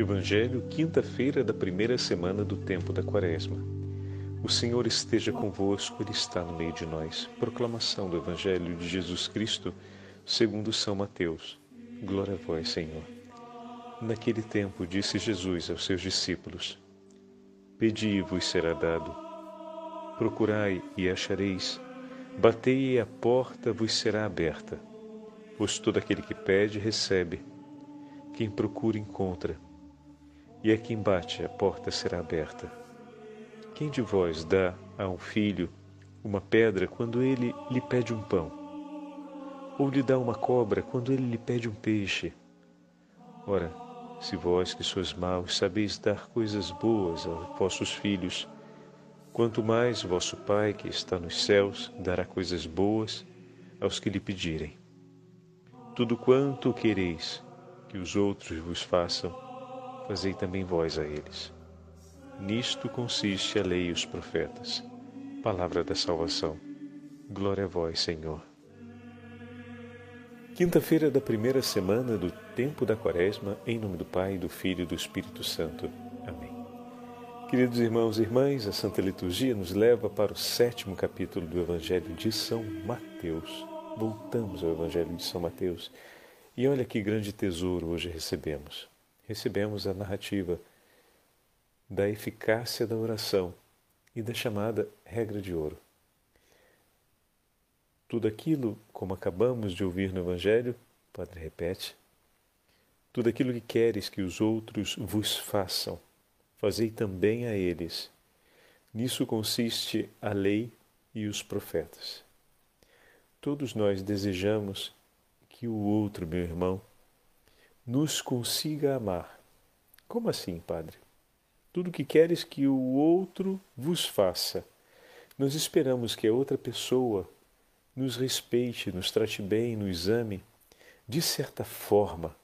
Evangelho, quinta-feira da primeira semana do tempo da Quaresma. O Senhor esteja convosco, Ele está no meio de nós. Proclamação do Evangelho de Jesus Cristo, segundo São Mateus. Glória a vós, Senhor. Naquele tempo disse Jesus aos seus discípulos: Pedi e vos será dado. Procurai e achareis. Batei e a porta vos será aberta. Pois todo aquele que pede, recebe. Quem procura, encontra e a quem bate a porta será aberta. Quem de vós dá a um filho uma pedra quando ele lhe pede um pão? Ou lhe dá uma cobra quando ele lhe pede um peixe? Ora, se vós que sois maus sabeis dar coisas boas aos vossos filhos, quanto mais vosso Pai que está nos céus dará coisas boas aos que lhe pedirem. Tudo quanto quereis que os outros vos façam, fazei também vós a eles. Nisto consiste a lei e os profetas. Palavra da salvação. Glória a vós, Senhor. Quinta-feira da primeira semana do tempo da Quaresma, em nome do Pai, do Filho e do Espírito Santo. Amém. Queridos irmãos e irmãs, a Santa Liturgia nos leva para o sétimo capítulo do Evangelho de São Mateus. Voltamos ao Evangelho de São Mateus e olha que grande tesouro hoje recebemos recebemos a narrativa da eficácia da oração e da chamada regra de ouro. Tudo aquilo, como acabamos de ouvir no Evangelho, Padre repete, tudo aquilo que queres que os outros vos façam, fazei também a eles. Nisso consiste a lei e os profetas. Todos nós desejamos que o outro, meu irmão, nos consiga amar. Como assim, Padre? Tudo que queres que o outro vos faça. Nós esperamos que a outra pessoa nos respeite, nos trate bem, nos ame. De certa forma,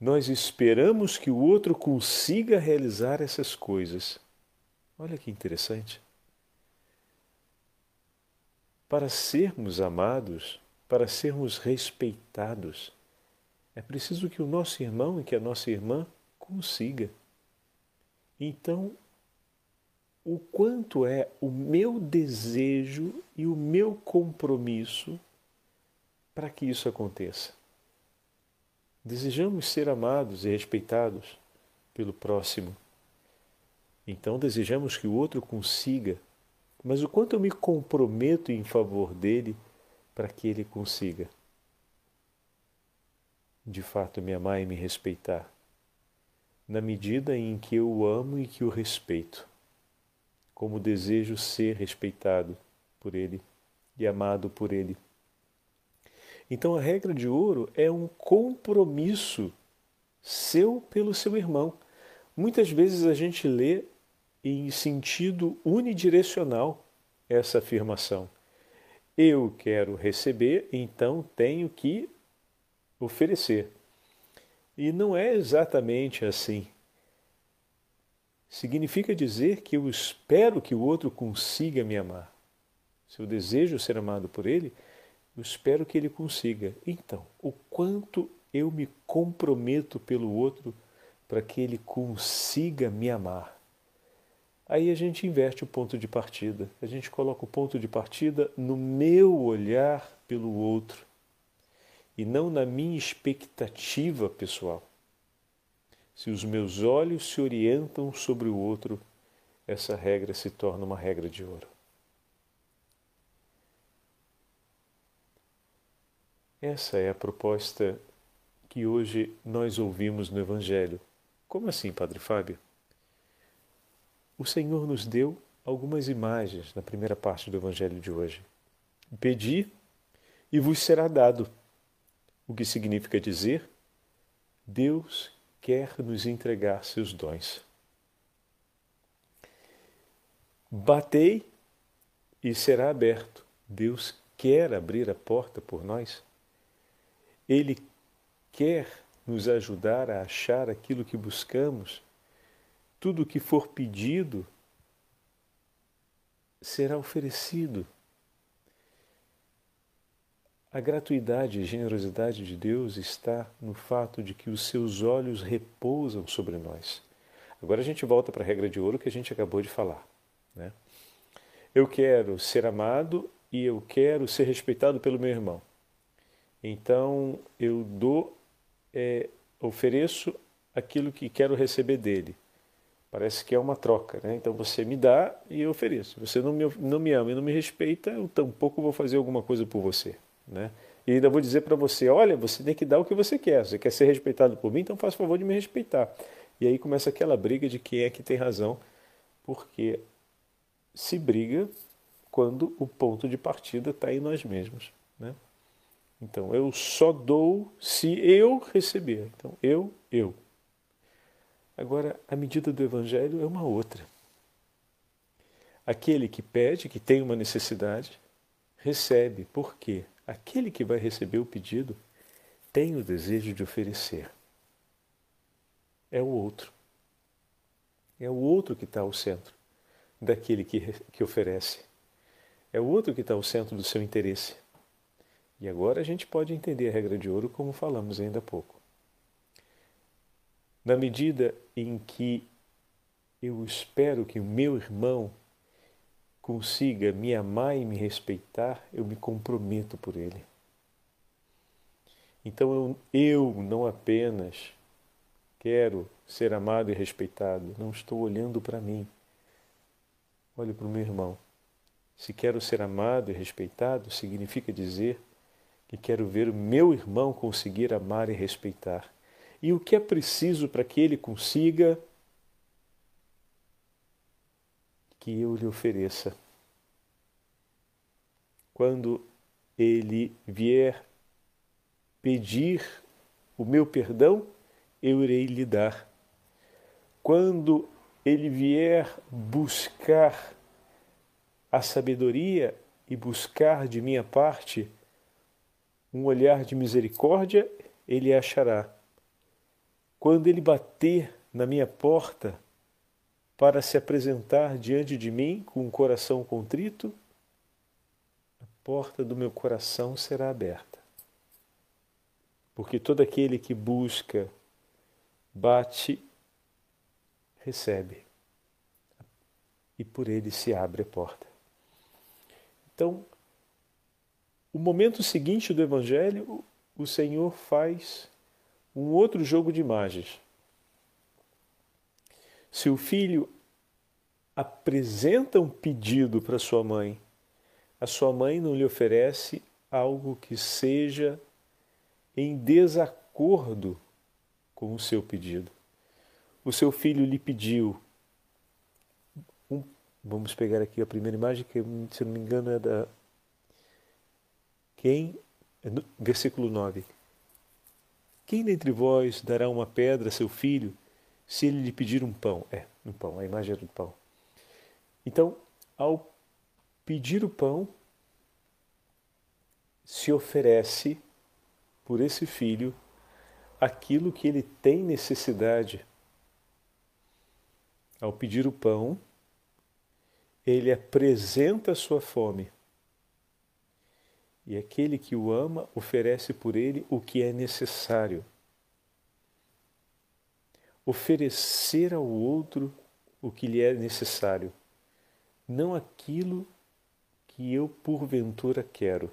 nós esperamos que o outro consiga realizar essas coisas. Olha que interessante. Para sermos amados, para sermos respeitados, é preciso que o nosso irmão e que a nossa irmã consiga. Então, o quanto é o meu desejo e o meu compromisso para que isso aconteça. Desejamos ser amados e respeitados pelo próximo. Então desejamos que o outro consiga, mas o quanto eu me comprometo em favor dele para que ele consiga de fato me amar e me respeitar, na medida em que eu o amo e que o respeito, como desejo ser respeitado por ele e amado por ele. Então a regra de ouro é um compromisso seu pelo seu irmão. Muitas vezes a gente lê em sentido unidirecional essa afirmação. Eu quero receber, então tenho que oferecer. E não é exatamente assim. Significa dizer que eu espero que o outro consiga me amar. Se eu desejo ser amado por ele, eu espero que ele consiga. Então, o quanto eu me comprometo pelo outro para que ele consiga me amar. Aí a gente inverte o ponto de partida. A gente coloca o ponto de partida no meu olhar pelo outro e não na minha expectativa pessoal. Se os meus olhos se orientam sobre o outro, essa regra se torna uma regra de ouro. Essa é a proposta que hoje nós ouvimos no Evangelho. Como assim, Padre Fábio? O Senhor nos deu algumas imagens na primeira parte do Evangelho de hoje. Pedi e vos será dado o que significa dizer Deus quer nos entregar seus dons. Batei e será aberto. Deus quer abrir a porta por nós. Ele quer nos ajudar a achar aquilo que buscamos. Tudo o que for pedido será oferecido a gratuidade e generosidade de Deus está no fato de que os seus olhos repousam sobre nós. Agora a gente volta para a regra de ouro que a gente acabou de falar. Né? Eu quero ser amado e eu quero ser respeitado pelo meu irmão. Então eu dou, é, ofereço aquilo que quero receber dele. Parece que é uma troca, né? Então você me dá e eu ofereço. Você não me, não me ama e não me respeita, eu tampouco vou fazer alguma coisa por você, né? E ainda vou dizer para você, olha, você tem que dar o que você quer. Você quer ser respeitado por mim, então faça favor de me respeitar. E aí começa aquela briga de quem é que tem razão, porque se briga quando o ponto de partida está em nós mesmos, né? Então eu só dou se eu receber. Então eu, eu. Agora, a medida do Evangelho é uma outra. Aquele que pede, que tem uma necessidade, recebe. Por quê? Aquele que vai receber o pedido tem o desejo de oferecer. É o outro. É o outro que está ao centro daquele que, que oferece. É o outro que está ao centro do seu interesse. E agora a gente pode entender a regra de ouro como falamos ainda há pouco. Na medida em que eu espero que o meu irmão consiga me amar e me respeitar, eu me comprometo por ele. Então eu, eu não apenas quero ser amado e respeitado, não estou olhando para mim. Olho para o meu irmão. Se quero ser amado e respeitado, significa dizer que quero ver o meu irmão conseguir amar e respeitar e o que é preciso para que ele consiga que eu lhe ofereça. Quando ele vier pedir o meu perdão, eu irei lhe dar. Quando ele vier buscar a sabedoria e buscar de minha parte um olhar de misericórdia, ele achará. Quando ele bater na minha porta para se apresentar diante de mim com um coração contrito, a porta do meu coração será aberta. Porque todo aquele que busca, bate, recebe. E por ele se abre a porta. Então, o momento seguinte do Evangelho, o Senhor faz um outro jogo de imagens. Se o filho apresenta um pedido para sua mãe, a sua mãe não lhe oferece algo que seja em desacordo com o seu pedido. O seu filho lhe pediu. Um, vamos pegar aqui a primeira imagem, que se não me engano é da. Quem? É versículo 9. Quem dentre vós dará uma pedra a seu filho se ele lhe pedir um pão? É, um pão, a imagem é do pão. Então, ao pedir o pão, se oferece por esse filho aquilo que ele tem necessidade. Ao pedir o pão, ele apresenta a sua fome. E aquele que o ama oferece por ele o que é necessário. Oferecer ao outro o que lhe é necessário, não aquilo que eu porventura quero.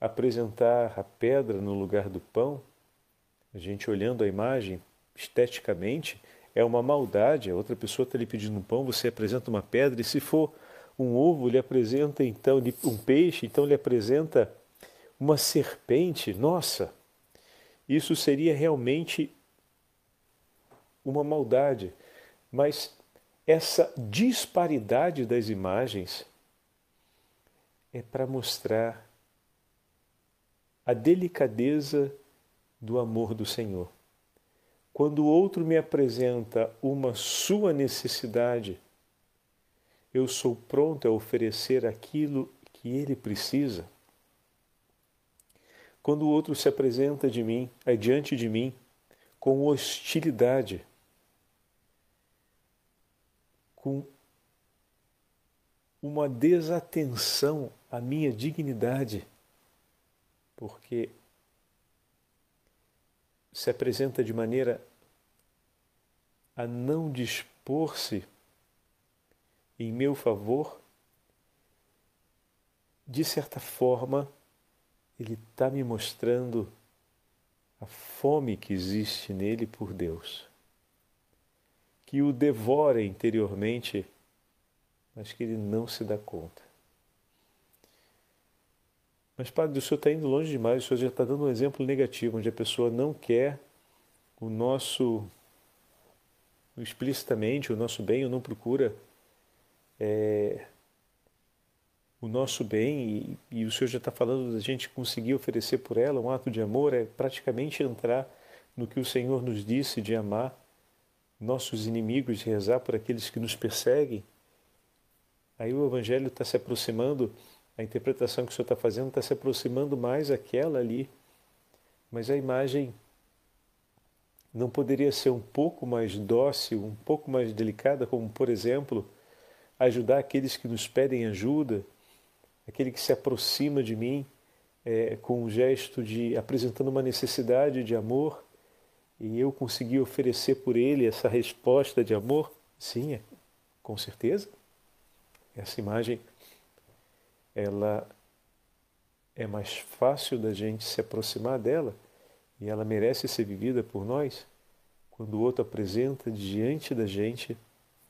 Apresentar a pedra no lugar do pão, a gente olhando a imagem esteticamente, é uma maldade. A outra pessoa está lhe pedindo um pão, você apresenta uma pedra, e se for um ovo lhe apresenta então um peixe, então lhe apresenta uma serpente. Nossa, isso seria realmente uma maldade. Mas essa disparidade das imagens é para mostrar a delicadeza do amor do Senhor. Quando o outro me apresenta uma sua necessidade, eu sou pronto a oferecer aquilo que ele precisa. Quando o outro se apresenta de mim, adiante de mim, com hostilidade, com uma desatenção à minha dignidade, porque se apresenta de maneira a não dispor-se em meu favor, de certa forma, ele está me mostrando a fome que existe nele por Deus, que o devora interiormente, mas que ele não se dá conta. Mas, Padre, o senhor está indo longe demais, o senhor já está dando um exemplo negativo, onde a pessoa não quer o nosso, explicitamente, o nosso bem, ou não procura é, o nosso bem, e, e o senhor já está falando da gente conseguir oferecer por ela um ato de amor, é praticamente entrar no que o Senhor nos disse de amar nossos inimigos, rezar por aqueles que nos perseguem. Aí o Evangelho está se aproximando a interpretação que o senhor está fazendo está se aproximando mais àquela ali, mas a imagem não poderia ser um pouco mais dócil, um pouco mais delicada, como, por exemplo, ajudar aqueles que nos pedem ajuda, aquele que se aproxima de mim é, com um gesto de apresentando uma necessidade de amor e eu conseguir oferecer por ele essa resposta de amor? Sim, é, com certeza. Essa imagem ela é mais fácil da gente se aproximar dela e ela merece ser vivida por nós quando o outro apresenta diante da gente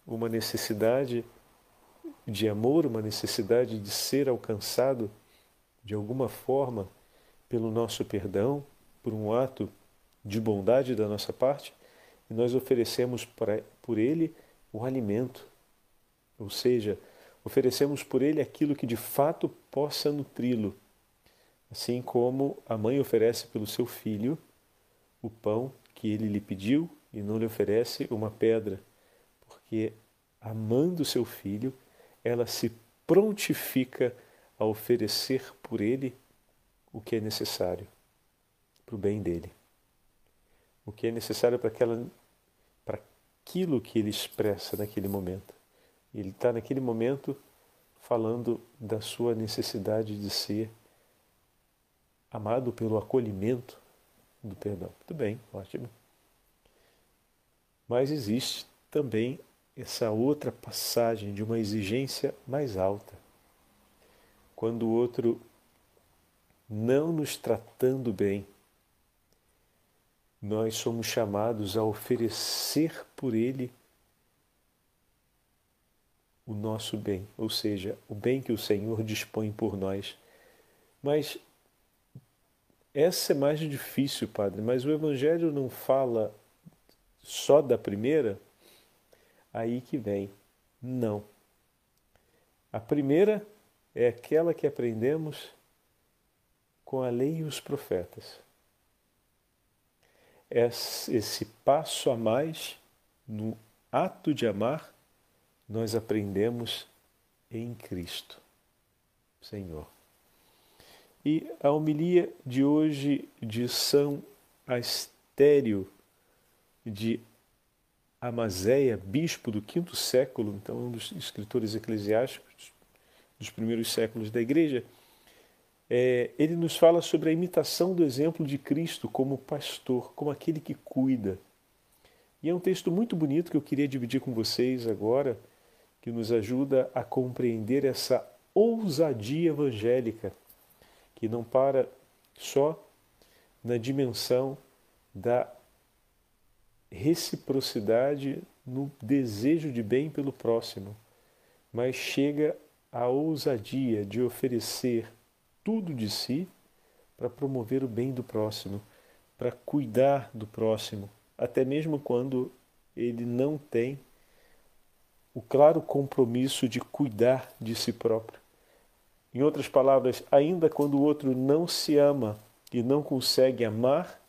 uma necessidade de amor, uma necessidade de ser alcançado de alguma forma pelo nosso perdão, por um ato de bondade da nossa parte, e nós oferecemos para, por ele o alimento, ou seja, Oferecemos por ele aquilo que de fato possa nutri-lo, assim como a mãe oferece pelo seu filho o pão que ele lhe pediu e não lhe oferece uma pedra, porque amando seu filho, ela se prontifica a oferecer por ele o que é necessário para o bem dele. O que é necessário para, aquela, para aquilo que ele expressa naquele momento. Ele está naquele momento falando da sua necessidade de ser amado pelo acolhimento do perdão. Muito bem, ótimo. Mas existe também essa outra passagem de uma exigência mais alta. Quando o outro, não nos tratando bem, nós somos chamados a oferecer por ele o nosso bem, ou seja, o bem que o Senhor dispõe por nós. Mas essa é mais difícil, Padre, mas o Evangelho não fala só da primeira, aí que vem. Não. A primeira é aquela que aprendemos com a lei e os profetas. Esse passo a mais no ato de amar nós aprendemos em Cristo, Senhor. E a homilia de hoje de São Astério de Amazéia, bispo do quinto século, então um dos escritores eclesiásticos dos primeiros séculos da Igreja, é, ele nos fala sobre a imitação do exemplo de Cristo como pastor, como aquele que cuida. E é um texto muito bonito que eu queria dividir com vocês agora que nos ajuda a compreender essa ousadia evangélica, que não para só na dimensão da reciprocidade no desejo de bem pelo próximo, mas chega à ousadia de oferecer tudo de si para promover o bem do próximo, para cuidar do próximo, até mesmo quando ele não tem o claro compromisso de cuidar de si próprio. Em outras palavras, ainda quando o outro não se ama e não consegue amar,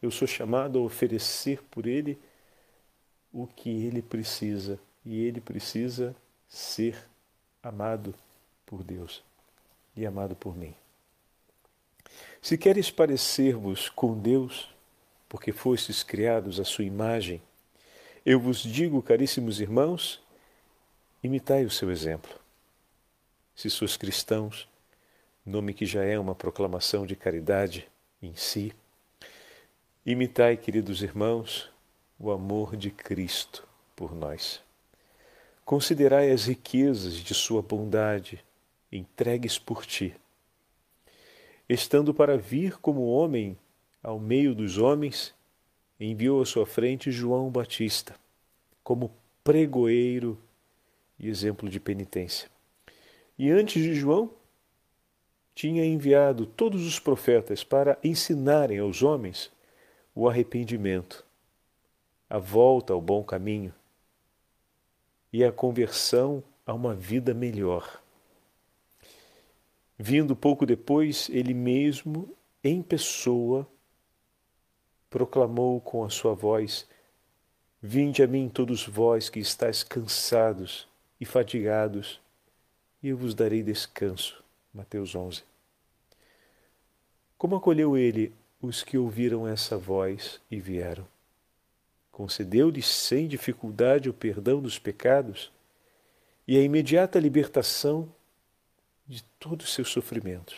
eu sou chamado a oferecer por ele o que ele precisa. E ele precisa ser amado por Deus e amado por mim. Se queres parecer-vos com Deus, porque fostes criados à sua imagem, eu vos digo, caríssimos irmãos, imitai o seu exemplo. Se sois cristãos, nome que já é uma proclamação de caridade em si. Imitai, queridos irmãos, o amor de Cristo por nós. Considerai as riquezas de Sua bondade entregues por ti. Estando para vir como homem ao meio dos homens, enviou à sua frente João Batista, como pregoeiro e exemplo de penitência. E antes de João, tinha enviado todos os profetas para ensinarem aos homens o arrependimento, a volta ao bom caminho e a conversão a uma vida melhor. Vindo pouco depois, ele mesmo, em pessoa, proclamou com a sua voz: Vinde a mim, todos vós que estáis cansados e fatigados, e eu vos darei descanso. Mateus 11. Como acolheu ele os que ouviram essa voz e vieram? Concedeu-lhes sem dificuldade o perdão dos pecados e a imediata libertação de todos os seus sofrimentos.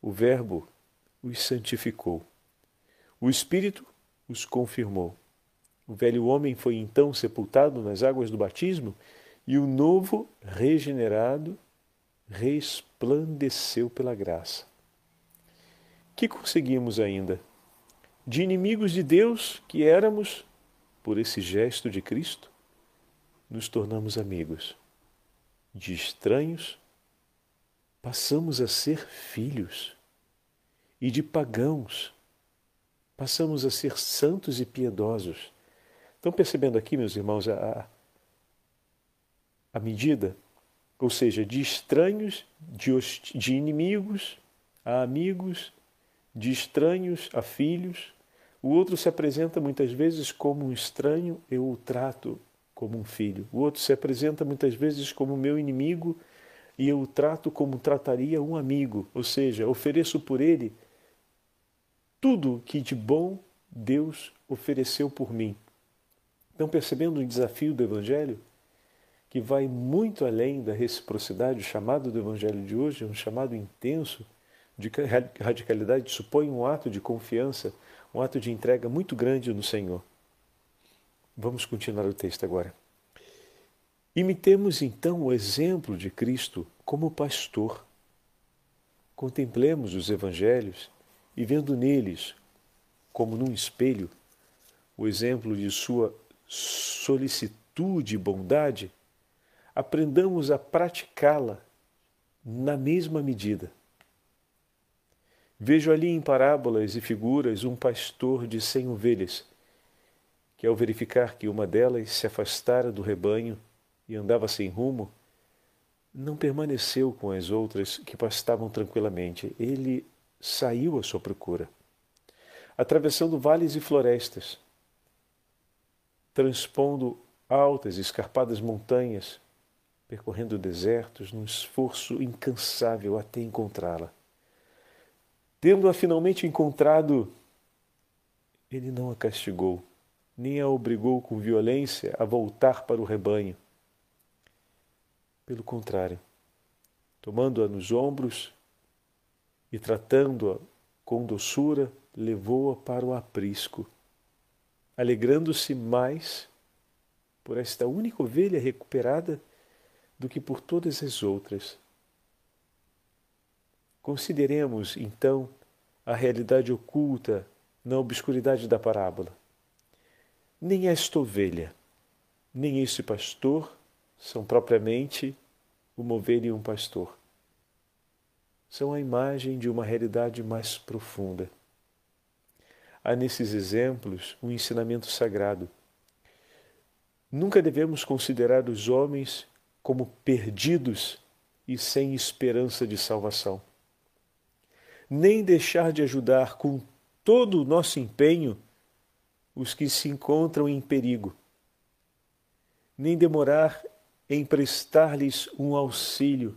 O Verbo os santificou. O Espírito os confirmou. O velho homem foi então sepultado nas águas do batismo e o novo, regenerado, resplandeceu pela graça. Que conseguimos ainda? De inimigos de Deus que éramos, por esse gesto de Cristo, nos tornamos amigos. De estranhos, passamos a ser filhos. E de pagãos, passamos a ser santos e piedosos. Estão percebendo aqui, meus irmãos, a, a medida? Ou seja, de estranhos, de, de inimigos a amigos, de estranhos a filhos. O outro se apresenta muitas vezes como um estranho, eu o trato como um filho. O outro se apresenta muitas vezes como meu inimigo e eu o trato como trataria um amigo, ou seja, ofereço por ele tudo que de bom Deus ofereceu por mim. Estão percebendo o desafio do Evangelho? Que vai muito além da reciprocidade. O chamado do Evangelho de hoje é um chamado intenso de radicalidade, supõe um ato de confiança, um ato de entrega muito grande no Senhor. Vamos continuar o texto agora. Imitemos então o exemplo de Cristo como pastor. Contemplemos os evangelhos e, vendo neles, como num espelho, o exemplo de sua solicitude e bondade, aprendamos a praticá-la na mesma medida. Vejo ali em parábolas e figuras um pastor de cem ovelhas, que ao verificar que uma delas se afastara do rebanho e andava sem rumo, não permaneceu com as outras que pastavam tranquilamente. Ele saiu à sua procura, atravessando vales e florestas, transpondo altas e escarpadas montanhas, percorrendo desertos num esforço incansável até encontrá-la. Tendo-a finalmente encontrado, ele não a castigou, nem a obrigou com violência a voltar para o rebanho. Pelo contrário, tomando-a nos ombros, e tratando-a com doçura, levou-a para o aprisco, alegrando-se mais por esta única ovelha recuperada do que por todas as outras. Consideremos, então, a realidade oculta na obscuridade da parábola. Nem esta ovelha, nem este pastor são propriamente uma ovelha e um pastor são a imagem de uma realidade mais profunda. Há nesses exemplos um ensinamento sagrado. Nunca devemos considerar os homens como perdidos e sem esperança de salvação. Nem deixar de ajudar com todo o nosso empenho os que se encontram em perigo. Nem demorar em prestar-lhes um auxílio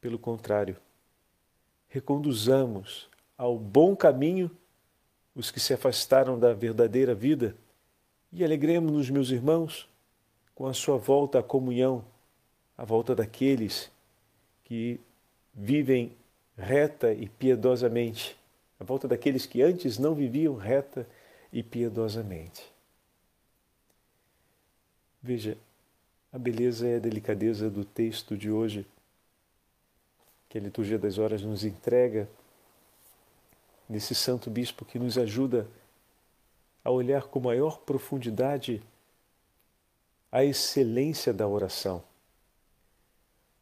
pelo contrário, reconduzamos ao bom caminho os que se afastaram da verdadeira vida e alegremos-nos, meus irmãos, com a sua volta à comunhão, a volta daqueles que vivem reta e piedosamente, a volta daqueles que antes não viviam reta e piedosamente. Veja, a beleza e a delicadeza do texto de hoje que a liturgia das horas nos entrega nesse santo bispo que nos ajuda a olhar com maior profundidade a excelência da oração.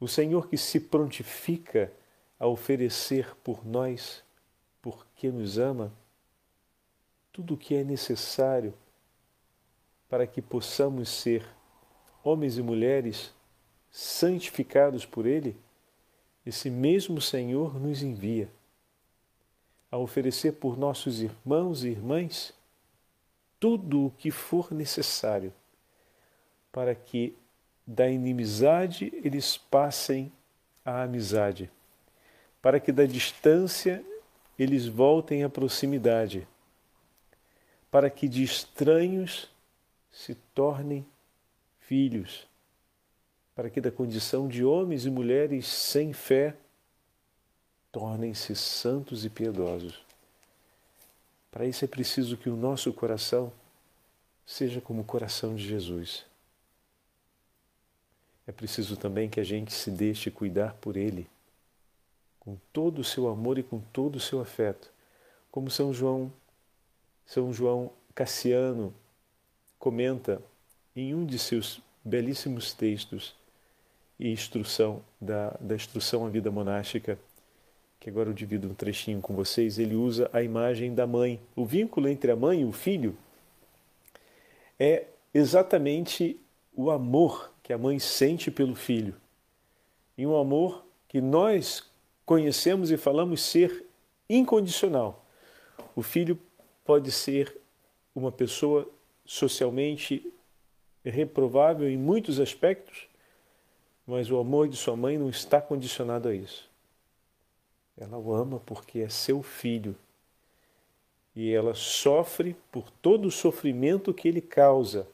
O Senhor que se prontifica a oferecer por nós, porque nos ama, tudo o que é necessário para que possamos ser homens e mulheres santificados por Ele, esse mesmo Senhor nos envia a oferecer por nossos irmãos e irmãs tudo o que for necessário para que da inimizade eles passem à amizade, para que da distância eles voltem à proximidade, para que de estranhos se tornem filhos, para que da condição de homens e mulheres sem fé tornem-se santos e piedosos. Para isso é preciso que o nosso coração seja como o coração de Jesus. É preciso também que a gente se deixe cuidar por Ele, com todo o seu amor e com todo o seu afeto, como São João, São João Cassiano comenta em um de seus belíssimos textos e instrução da, da instrução à vida monástica que agora eu divido um trechinho com vocês, ele usa a imagem da mãe. O vínculo entre a mãe e o filho é exatamente o amor que a mãe sente pelo filho. E um amor que nós conhecemos e falamos ser incondicional. O filho pode ser uma pessoa socialmente reprovável em muitos aspectos, mas o amor de sua mãe não está condicionado a isso. Ela o ama porque é seu filho. E ela sofre por todo o sofrimento que ele causa.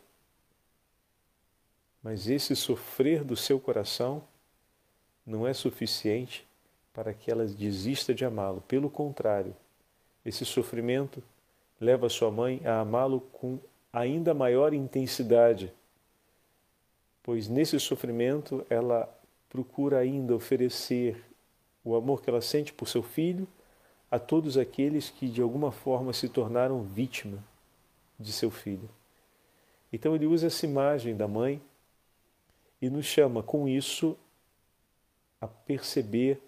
Mas esse sofrer do seu coração não é suficiente para que ela desista de amá-lo. Pelo contrário, esse sofrimento leva sua mãe a amá-lo com ainda maior intensidade, pois nesse sofrimento ela procura ainda oferecer o amor que ela sente por seu filho a todos aqueles que de alguma forma se tornaram vítima de seu filho. Então ele usa essa imagem da mãe e nos chama com isso a perceber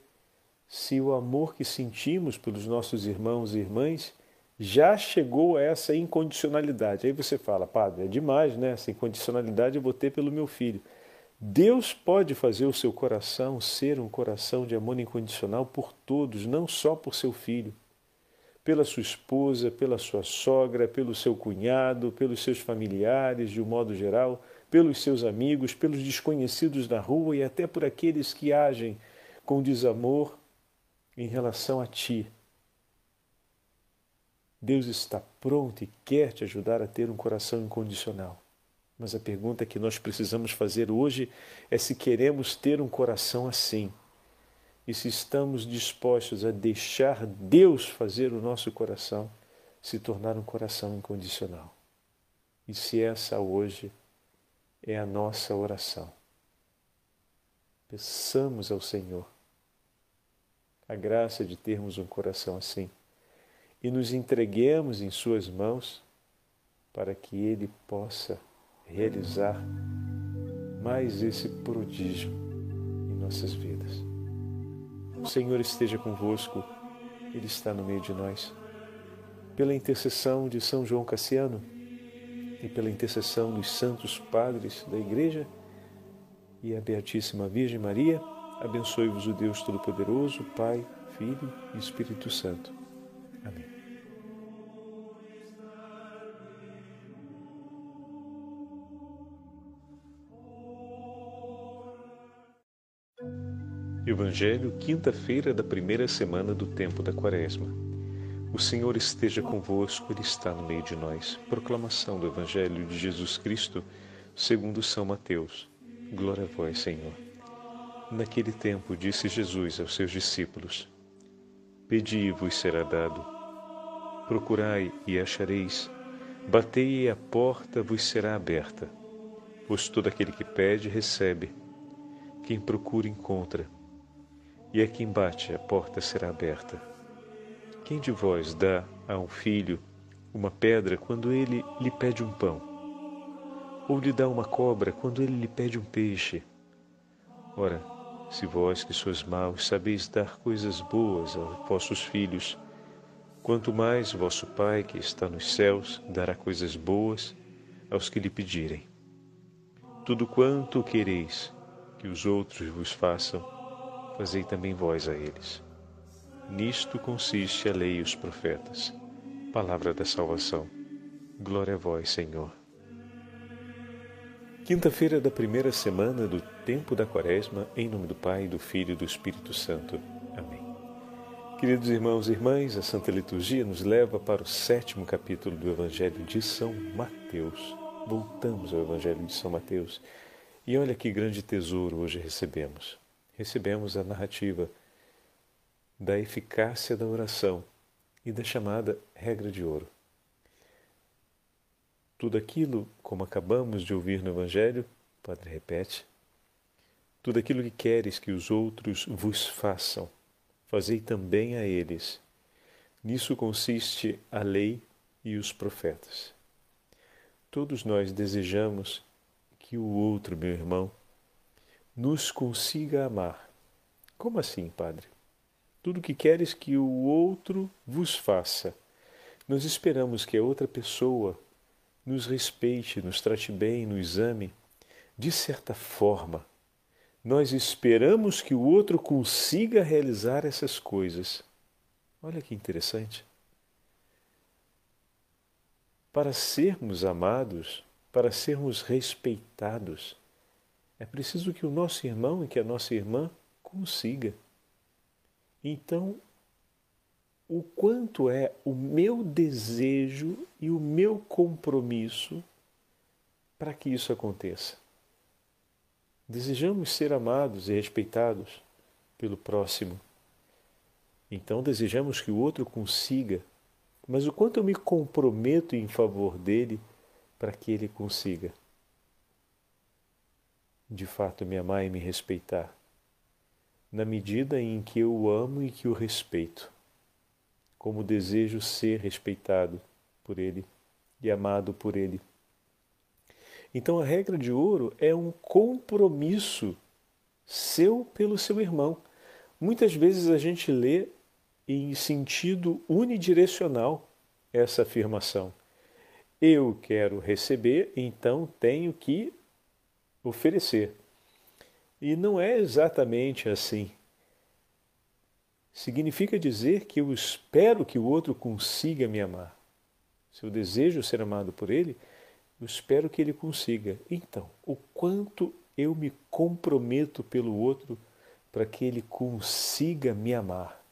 se o amor que sentimos pelos nossos irmãos e irmãs já chegou a essa incondicionalidade. Aí você fala, padre, é demais, né? Essa incondicionalidade eu vou ter pelo meu filho. Deus pode fazer o seu coração ser um coração de amor incondicional por todos, não só por seu filho, pela sua esposa, pela sua sogra, pelo seu cunhado, pelos seus familiares, de um modo geral, pelos seus amigos, pelos desconhecidos da rua e até por aqueles que agem com desamor em relação a ti. Deus está pronto e quer te ajudar a ter um coração incondicional. Mas a pergunta que nós precisamos fazer hoje é se queremos ter um coração assim e se estamos dispostos a deixar Deus fazer o nosso coração se tornar um coração incondicional. E se essa hoje é a nossa oração. Peçamos ao Senhor a graça de termos um coração assim e nos entreguemos em Suas mãos para que Ele possa realizar mais esse prodígio em nossas vidas. O Senhor esteja convosco, Ele está no meio de nós. Pela intercessão de São João Cassiano e pela intercessão dos santos padres da Igreja e a Beatíssima Virgem Maria, abençoe-vos o Deus Todo-Poderoso, Pai, Filho e Espírito Santo. Amém. Evangelho, quinta-feira da primeira semana do tempo da Quaresma. O Senhor esteja convosco, Ele está no meio de nós. Proclamação do Evangelho de Jesus Cristo, segundo São Mateus. Glória a vós, Senhor. Naquele tempo disse Jesus aos seus discípulos: Pedi e vos será dado. Procurai e achareis. Batei e a porta vos será aberta. Pois todo aquele que pede, recebe. Quem procura, encontra. E a quem bate, a porta será aberta. Quem de vós dá a um filho uma pedra quando ele lhe pede um pão? Ou lhe dá uma cobra quando ele lhe pede um peixe? Ora, se vós que sois maus sabeis dar coisas boas aos vossos filhos, quanto mais vosso Pai que está nos céus dará coisas boas aos que lhe pedirem. Tudo quanto quereis que os outros vos façam, fazei também vós a eles. Nisto consiste a lei e os profetas. Palavra da salvação. Glória a vós, Senhor. Quinta-feira da primeira semana do tempo da Quaresma, em nome do Pai, do Filho e do Espírito Santo. Amém. Queridos irmãos e irmãs, a Santa Liturgia nos leva para o sétimo capítulo do Evangelho de São Mateus. Voltamos ao Evangelho de São Mateus e olha que grande tesouro hoje recebemos. Recebemos a narrativa da eficácia da oração e da chamada regra de ouro. Tudo aquilo, como acabamos de ouvir no Evangelho, Padre repete, tudo aquilo que queres que os outros vos façam, fazei também a eles. Nisso consiste a lei e os profetas. Todos nós desejamos que o outro, meu irmão, nos consiga amar. Como assim, Padre? Tudo que queres que o outro vos faça. Nós esperamos que a outra pessoa nos respeite, nos trate bem, nos ame, de certa forma, nós esperamos que o outro consiga realizar essas coisas. Olha que interessante. Para sermos amados, para sermos respeitados, é preciso que o nosso irmão e que a nossa irmã consiga. Então, o quanto é o meu desejo e o meu compromisso para que isso aconteça. Desejamos ser amados e respeitados pelo próximo. Então desejamos que o outro consiga, mas o quanto eu me comprometo em favor dele para que ele consiga. De fato, me amar e me respeitar, na medida em que eu o amo e que o respeito como desejo ser respeitado por Ele e amado por Ele. Então a regra de ouro é um compromisso seu pelo seu irmão. Muitas vezes a gente lê em sentido unidirecional essa afirmação. Eu quero receber, então tenho que oferecer. E não é exatamente assim significa dizer que eu espero que o outro consiga me amar. Se eu desejo ser amado por ele, eu espero que ele consiga. Então, o quanto eu me comprometo pelo outro para que ele consiga me amar.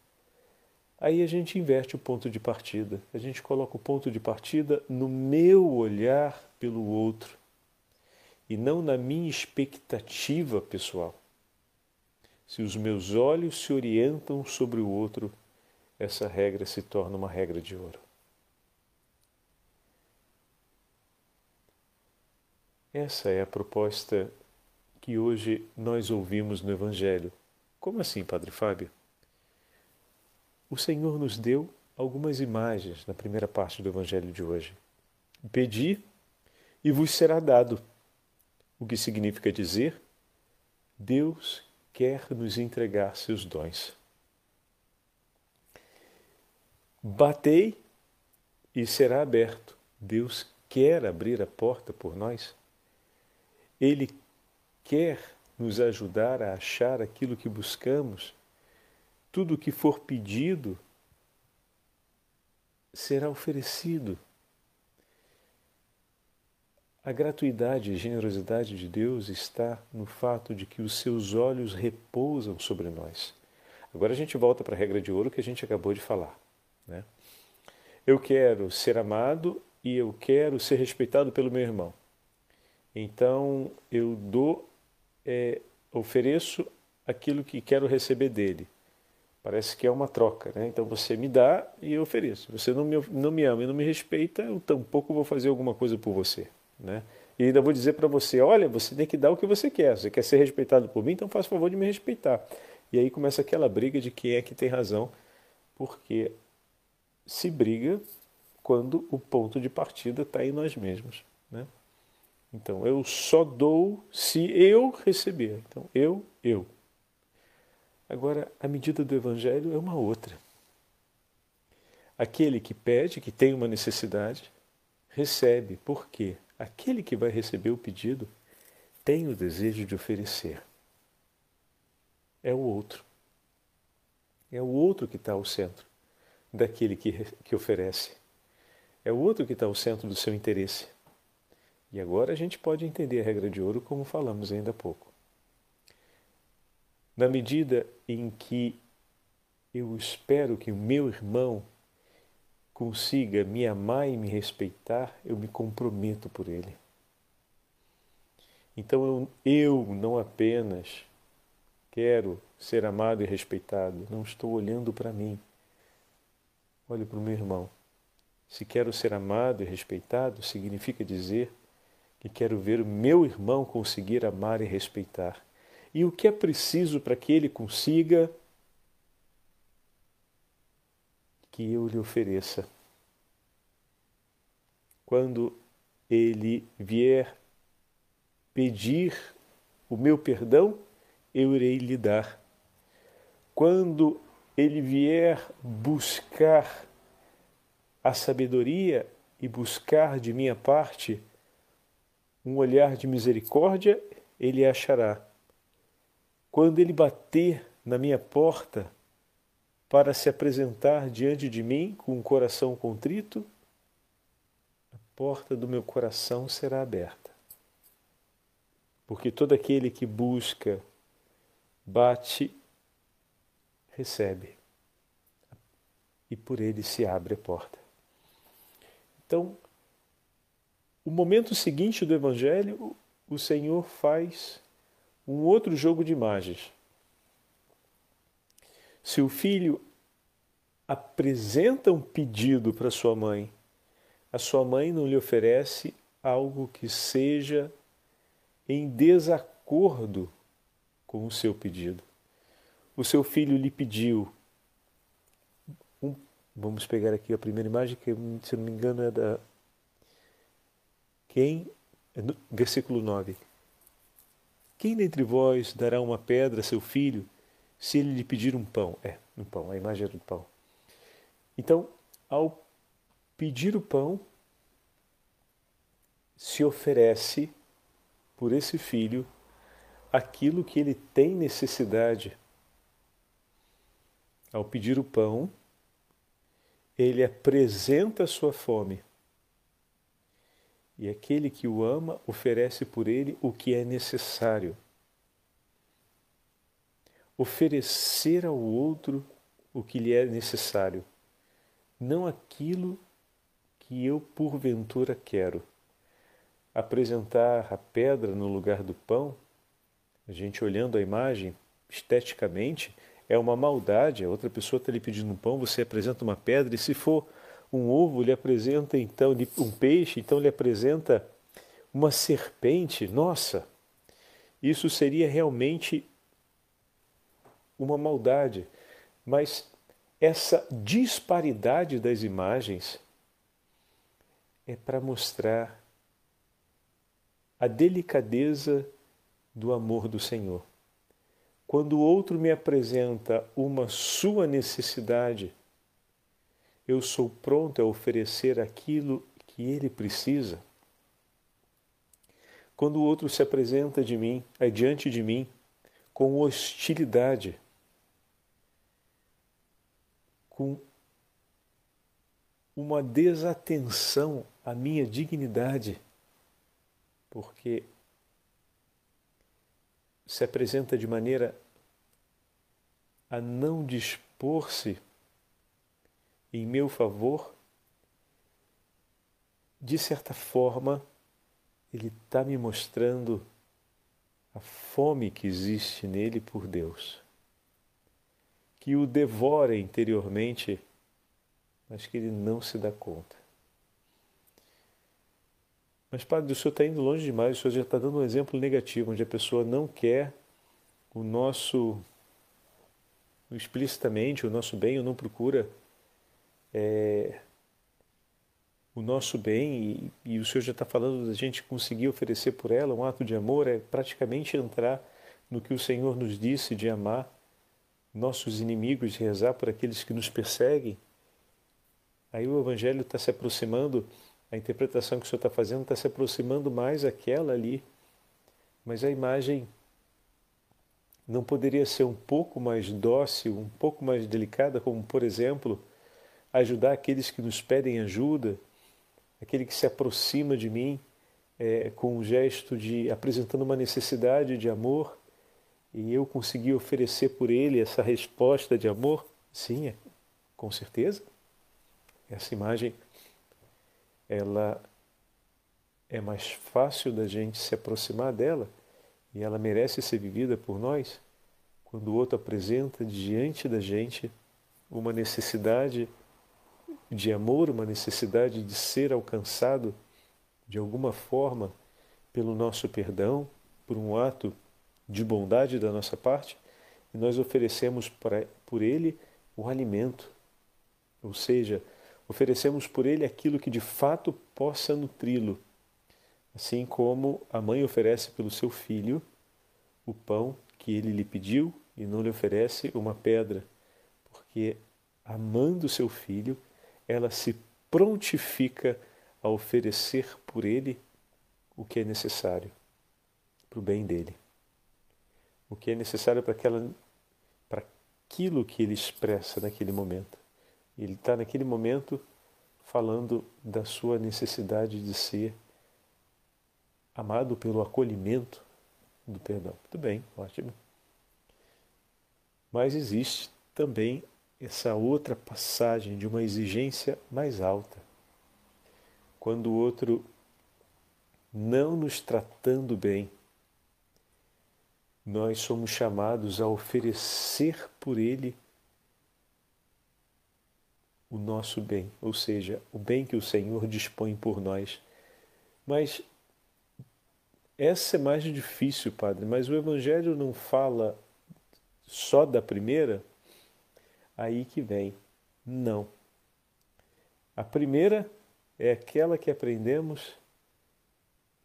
Aí a gente inverte o ponto de partida. A gente coloca o ponto de partida no meu olhar pelo outro e não na minha expectativa pessoal. Se os meus olhos se orientam sobre o outro, essa regra se torna uma regra de ouro. Essa é a proposta que hoje nós ouvimos no Evangelho. Como assim, Padre Fábio? O Senhor nos deu algumas imagens na primeira parte do Evangelho de hoje. Pedi e vos será dado. O que significa dizer? Deus quer nos entregar seus dons. Batei e será aberto. Deus quer abrir a porta por nós. Ele quer nos ajudar a achar aquilo que buscamos. Tudo o que for pedido será oferecido. A gratuidade e generosidade de Deus está no fato de que os seus olhos repousam sobre nós. Agora a gente volta para a regra de ouro que a gente acabou de falar. Né? Eu quero ser amado e eu quero ser respeitado pelo meu irmão. Então eu dou, é, ofereço aquilo que quero receber dele. Parece que é uma troca, né? Então você me dá e eu ofereço. Você não me, não me ama e não me respeita, eu tampouco vou fazer alguma coisa por você, né? E ainda vou dizer para você, olha, você tem que dar o que você quer. Você quer ser respeitado por mim, então faça o favor de me respeitar. E aí começa aquela briga de quem é que tem razão, porque se briga quando o ponto de partida está em nós mesmos, né? Então, eu só dou se eu receber. Então, eu, eu. Agora, a medida do Evangelho é uma outra. Aquele que pede, que tem uma necessidade, recebe. Por quê? Aquele que vai receber o pedido tem o desejo de oferecer. É o outro. É o outro que está ao centro daquele que, que oferece. É o outro que está ao centro do seu interesse. E agora a gente pode entender a regra de ouro como falamos ainda há pouco. Na medida em que eu espero que o meu irmão consiga me amar e me respeitar, eu me comprometo por ele. Então eu, eu não apenas quero ser amado e respeitado, não estou olhando para mim. Olho para o meu irmão. Se quero ser amado e respeitado, significa dizer que quero ver o meu irmão conseguir amar e respeitar e o que é preciso para que ele consiga que eu lhe ofereça. Quando ele vier pedir o meu perdão, eu irei lhe dar. Quando ele vier buscar a sabedoria e buscar de minha parte um olhar de misericórdia, ele achará. Quando ele bater na minha porta para se apresentar diante de mim com um coração contrito, a porta do meu coração será aberta. Porque todo aquele que busca, bate, recebe. E por ele se abre a porta. Então, o momento seguinte do Evangelho, o Senhor faz um outro jogo de imagens. Se o filho apresenta um pedido para sua mãe, a sua mãe não lhe oferece algo que seja em desacordo com o seu pedido. O seu filho lhe pediu. Um, vamos pegar aqui a primeira imagem, que se não me engano é da. Quem. É versículo 9. Quem dentre vós dará uma pedra a seu filho se ele lhe pedir um pão? É, um pão, a imagem é do pão. Então, ao pedir o pão, se oferece por esse filho aquilo que ele tem necessidade. Ao pedir o pão, ele apresenta a sua fome. E aquele que o ama oferece por ele o que é necessário. Oferecer ao outro o que lhe é necessário, não aquilo que eu porventura quero. Apresentar a pedra no lugar do pão, a gente olhando a imagem esteticamente, é uma maldade. A outra pessoa está lhe pedindo um pão, você apresenta uma pedra, e se for um ovo lhe apresenta então um peixe, então lhe apresenta uma serpente. Nossa, isso seria realmente uma maldade. Mas essa disparidade das imagens é para mostrar a delicadeza do amor do Senhor. Quando o outro me apresenta uma sua necessidade, eu sou pronto a oferecer aquilo que ele precisa. Quando o outro se apresenta de mim, adiante de mim, com hostilidade, com uma desatenção à minha dignidade, porque se apresenta de maneira a não dispor-se em meu favor, de certa forma, ele está me mostrando a fome que existe nele por Deus, que o devora interiormente, mas que ele não se dá conta. Mas, Padre, o senhor está indo longe demais, o senhor já está dando um exemplo negativo, onde a pessoa não quer o nosso, explicitamente, o nosso bem, ou não procura é, o nosso bem, e, e o senhor já está falando da gente conseguir oferecer por ela um ato de amor, é praticamente entrar no que o Senhor nos disse de amar nossos inimigos, rezar por aqueles que nos perseguem. Aí o Evangelho está se aproximando a interpretação que o senhor está fazendo está se aproximando mais àquela ali, mas a imagem não poderia ser um pouco mais dócil, um pouco mais delicada, como, por exemplo, ajudar aqueles que nos pedem ajuda, aquele que se aproxima de mim é, com um gesto de apresentando uma necessidade de amor e eu conseguir oferecer por ele essa resposta de amor? Sim, é, com certeza. Essa imagem ela é mais fácil da gente se aproximar dela e ela merece ser vivida por nós quando o outro apresenta diante da gente uma necessidade de amor, uma necessidade de ser alcançado de alguma forma pelo nosso perdão, por um ato de bondade da nossa parte, e nós oferecemos para, por ele o alimento, ou seja, Oferecemos por ele aquilo que de fato possa nutri-lo, assim como a mãe oferece pelo seu filho o pão que ele lhe pediu e não lhe oferece uma pedra, porque amando seu filho, ela se prontifica a oferecer por ele o que é necessário para o bem dele. O que é necessário para, aquela, para aquilo que ele expressa naquele momento. Ele está naquele momento falando da sua necessidade de ser amado pelo acolhimento do perdão. Muito bem, ótimo. Mas existe também essa outra passagem de uma exigência mais alta. Quando o outro, não nos tratando bem, nós somos chamados a oferecer por ele o nosso bem, ou seja, o bem que o Senhor dispõe por nós. Mas essa é mais difícil, Padre, mas o Evangelho não fala só da primeira? Aí que vem. Não. A primeira é aquela que aprendemos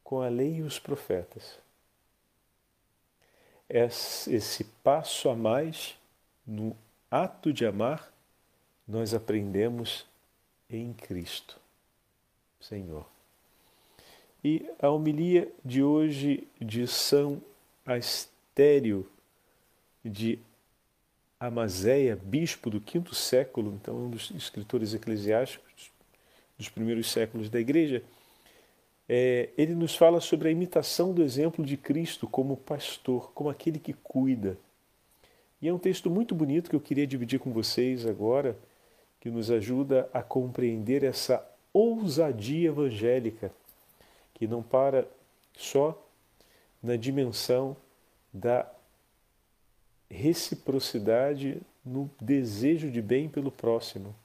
com a lei e os profetas. Esse passo a mais no ato de amar nós aprendemos em Cristo, Senhor. E a homilia de hoje de São Astério de Amazéia, bispo do quinto século, então um dos escritores eclesiásticos dos primeiros séculos da Igreja, é, ele nos fala sobre a imitação do exemplo de Cristo como pastor, como aquele que cuida. E é um texto muito bonito que eu queria dividir com vocês agora que nos ajuda a compreender essa ousadia evangélica, que não para só na dimensão da reciprocidade no desejo de bem pelo próximo,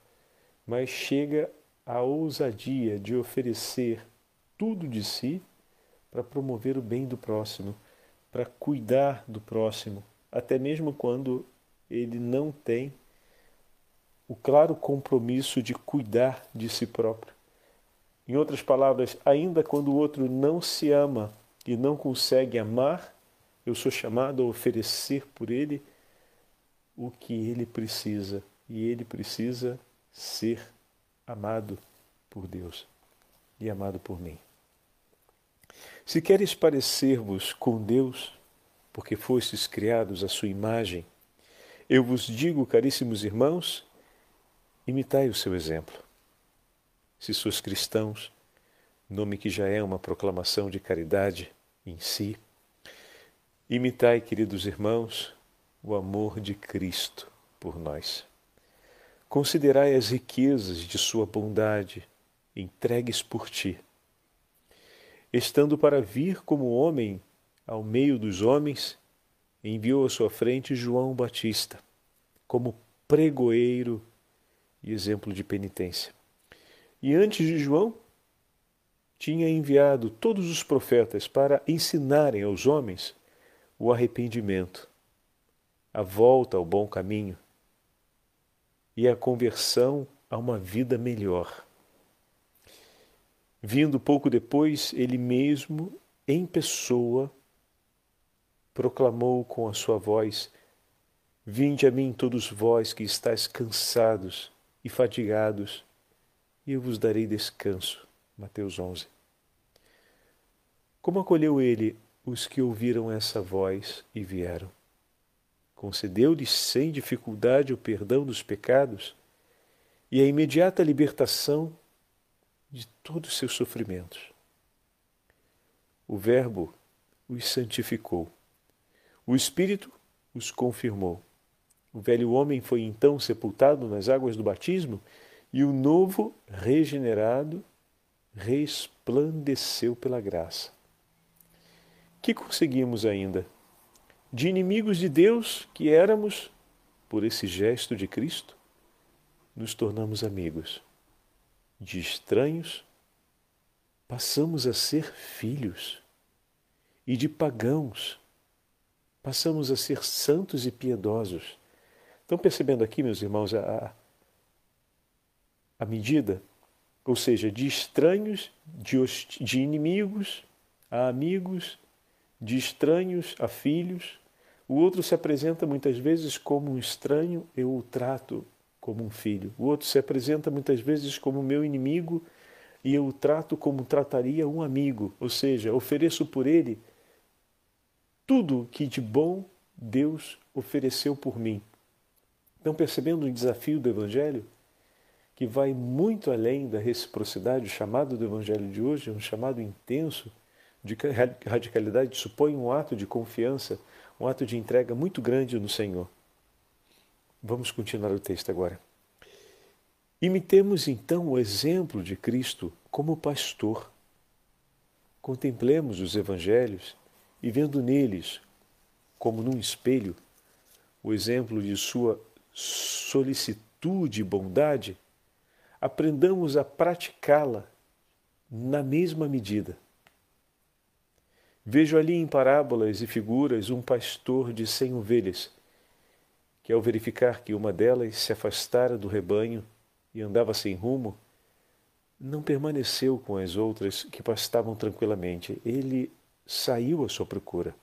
mas chega à ousadia de oferecer tudo de si para promover o bem do próximo, para cuidar do próximo, até mesmo quando ele não tem o claro compromisso de cuidar de si próprio. Em outras palavras, ainda quando o outro não se ama e não consegue amar, eu sou chamado a oferecer por ele o que ele precisa. E ele precisa ser amado por Deus e amado por mim. Se queres parecer-vos com Deus, porque fostes criados à sua imagem, eu vos digo, caríssimos irmãos, Imitai o seu exemplo. Se sois cristãos, nome que já é uma proclamação de caridade em si, imitai, queridos irmãos, o amor de Cristo por nós. Considerai as riquezas de sua bondade entregues por ti. Estando para vir como homem ao meio dos homens, enviou à sua frente João Batista, como pregoeiro e exemplo de penitência. E antes de João, tinha enviado todos os profetas para ensinarem aos homens o arrependimento, a volta ao bom caminho e a conversão a uma vida melhor. Vindo pouco depois, ele mesmo, em pessoa, proclamou com a sua voz: Vinde a mim, todos vós que estáis cansados e fatigados, e eu vos darei descanso. Mateus 11. Como acolheu ele os que ouviram essa voz e vieram? Concedeu-lhes sem dificuldade o perdão dos pecados e a imediata libertação de todos os seus sofrimentos. O Verbo os santificou. O Espírito os confirmou. O velho homem foi então sepultado nas águas do batismo e o novo, regenerado, resplandeceu pela graça. Que conseguimos ainda? De inimigos de Deus que éramos, por esse gesto de Cristo, nos tornamos amigos. De estranhos, passamos a ser filhos. E de pagãos, passamos a ser santos e piedosos. Estão percebendo aqui, meus irmãos, a, a medida? Ou seja, de estranhos, de, de inimigos a amigos, de estranhos a filhos. O outro se apresenta muitas vezes como um estranho, eu o trato como um filho. O outro se apresenta muitas vezes como meu inimigo e eu o trato como trataria um amigo, ou seja, ofereço por ele tudo que de bom Deus ofereceu por mim. Estão percebendo o desafio do Evangelho? Que vai muito além da reciprocidade, o chamado do Evangelho de hoje é um chamado intenso de radicalidade, supõe um ato de confiança, um ato de entrega muito grande no Senhor. Vamos continuar o texto agora. Imitemos então o exemplo de Cristo como pastor. Contemplemos os evangelhos e vendo neles, como num espelho, o exemplo de sua solicitude e bondade, aprendamos a praticá-la na mesma medida. Vejo ali em parábolas e figuras um pastor de cem ovelhas, que ao verificar que uma delas se afastara do rebanho e andava sem rumo, não permaneceu com as outras que pastavam tranquilamente. Ele saiu à sua procura,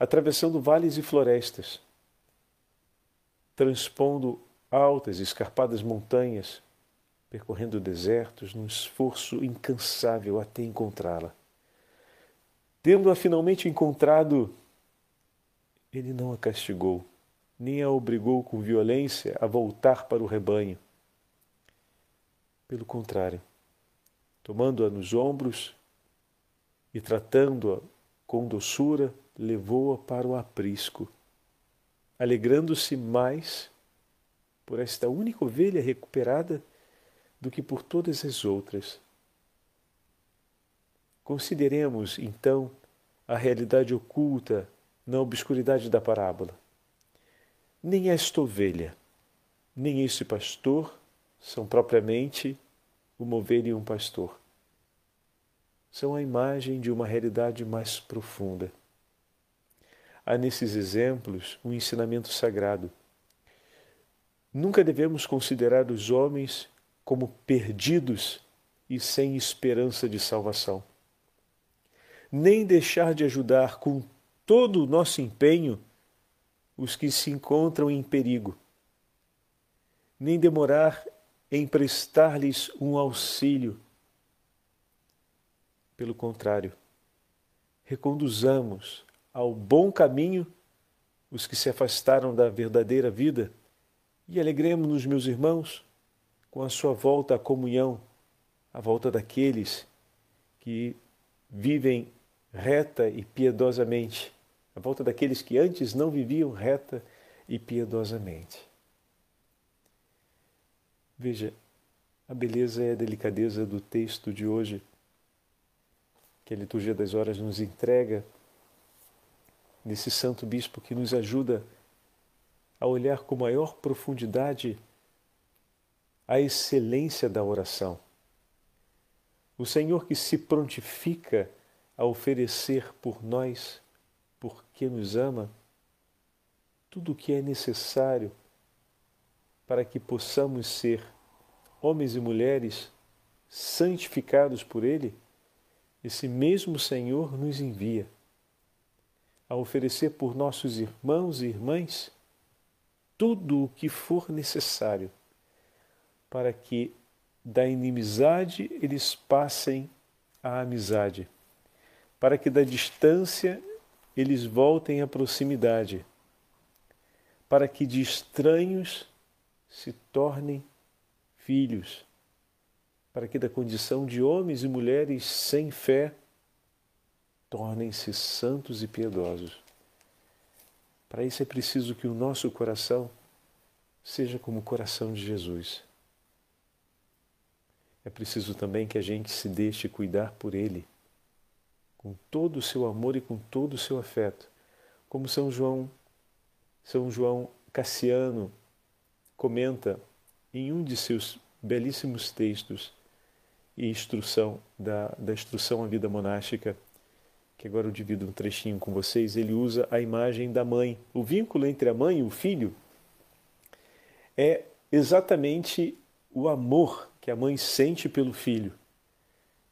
atravessando vales e florestas, transpondo altas e escarpadas montanhas, percorrendo desertos num esforço incansável até encontrá-la. Tendo-a finalmente encontrado, ele não a castigou, nem a obrigou com violência a voltar para o rebanho. Pelo contrário, tomando-a nos ombros, e, tratando-a com doçura, levou-a para o aprisco, alegrando-se mais por esta única ovelha recuperada do que por todas as outras. Consideremos, então, a realidade oculta na obscuridade da parábola. Nem esta ovelha, nem este pastor são propriamente uma ovelha e um pastor são a imagem de uma realidade mais profunda. Há nesses exemplos um ensinamento sagrado. Nunca devemos considerar os homens como perdidos e sem esperança de salvação. Nem deixar de ajudar com todo o nosso empenho os que se encontram em perigo. Nem demorar em prestar-lhes um auxílio pelo contrário, reconduzamos ao bom caminho os que se afastaram da verdadeira vida e alegremos-nos, meus irmãos, com a sua volta à comunhão, a volta daqueles que vivem reta e piedosamente, a volta daqueles que antes não viviam reta e piedosamente. Veja, a beleza e a delicadeza do texto de hoje que a liturgia das horas nos entrega nesse Santo Bispo que nos ajuda a olhar com maior profundidade a excelência da oração. O Senhor que se prontifica a oferecer por nós, porque nos ama, tudo o que é necessário para que possamos ser homens e mulheres santificados por Ele, esse mesmo Senhor nos envia a oferecer por nossos irmãos e irmãs tudo o que for necessário para que da inimizade eles passem à amizade, para que da distância eles voltem à proximidade, para que de estranhos se tornem filhos, para que da condição de homens e mulheres sem fé tornem-se santos e piedosos. Para isso é preciso que o nosso coração seja como o coração de Jesus. É preciso também que a gente se deixe cuidar por Ele, com todo o seu amor e com todo o seu afeto, como São João, São João Cassiano comenta em um de seus belíssimos textos e instrução da, da instrução à vida monástica que agora eu divido um trechinho com vocês, ele usa a imagem da mãe. O vínculo entre a mãe e o filho é exatamente o amor que a mãe sente pelo filho.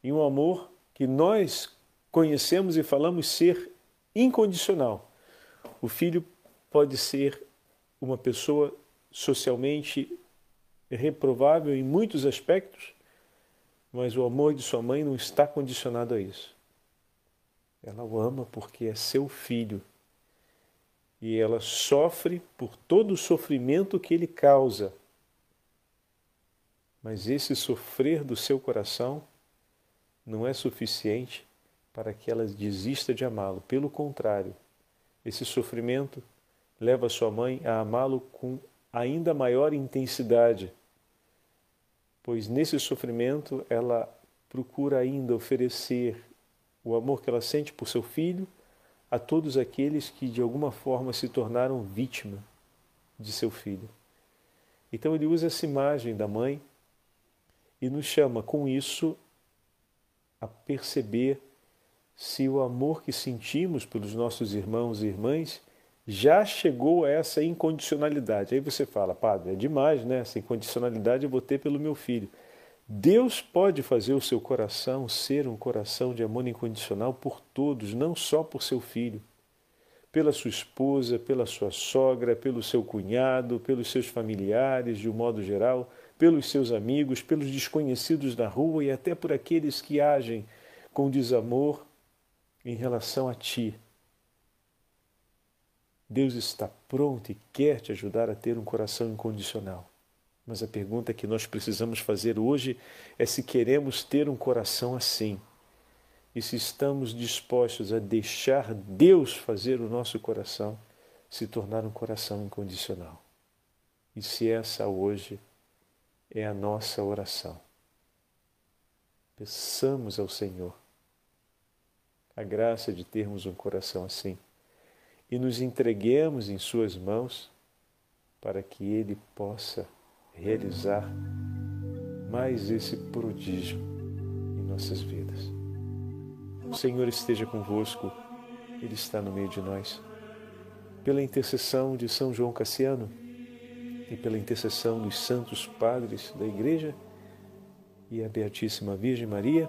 E um amor que nós conhecemos e falamos ser incondicional. O filho pode ser uma pessoa socialmente reprovável em muitos aspectos, mas o amor de sua mãe não está condicionado a isso. Ela o ama porque é seu filho. E ela sofre por todo o sofrimento que ele causa. Mas esse sofrer do seu coração não é suficiente para que ela desista de amá-lo. Pelo contrário, esse sofrimento leva sua mãe a amá-lo com ainda maior intensidade, pois nesse sofrimento ela procura ainda oferecer o amor que ela sente por seu filho a todos aqueles que de alguma forma se tornaram vítima de seu filho. Então ele usa essa imagem da mãe e nos chama com isso a perceber se o amor que sentimos pelos nossos irmãos e irmãs já chegou a essa incondicionalidade. Aí você fala, padre, é demais, né? Essa incondicionalidade eu vou ter pelo meu filho. Deus pode fazer o seu coração ser um coração de amor incondicional por todos, não só por seu filho, pela sua esposa, pela sua sogra, pelo seu cunhado, pelos seus familiares, de um modo geral, pelos seus amigos, pelos desconhecidos da rua e até por aqueles que agem com desamor em relação a ti. Deus está pronto e quer te ajudar a ter um coração incondicional. Mas a pergunta que nós precisamos fazer hoje é se queremos ter um coração assim e se estamos dispostos a deixar Deus fazer o nosso coração se tornar um coração incondicional. E se essa hoje é a nossa oração. Peçamos ao Senhor a graça de termos um coração assim e nos entreguemos em Suas mãos para que Ele possa realizar mais esse prodígio em nossas vidas. O Senhor esteja convosco, Ele está no meio de nós. Pela intercessão de São João Cassiano e pela intercessão dos santos padres da Igreja e a Beatíssima Virgem Maria,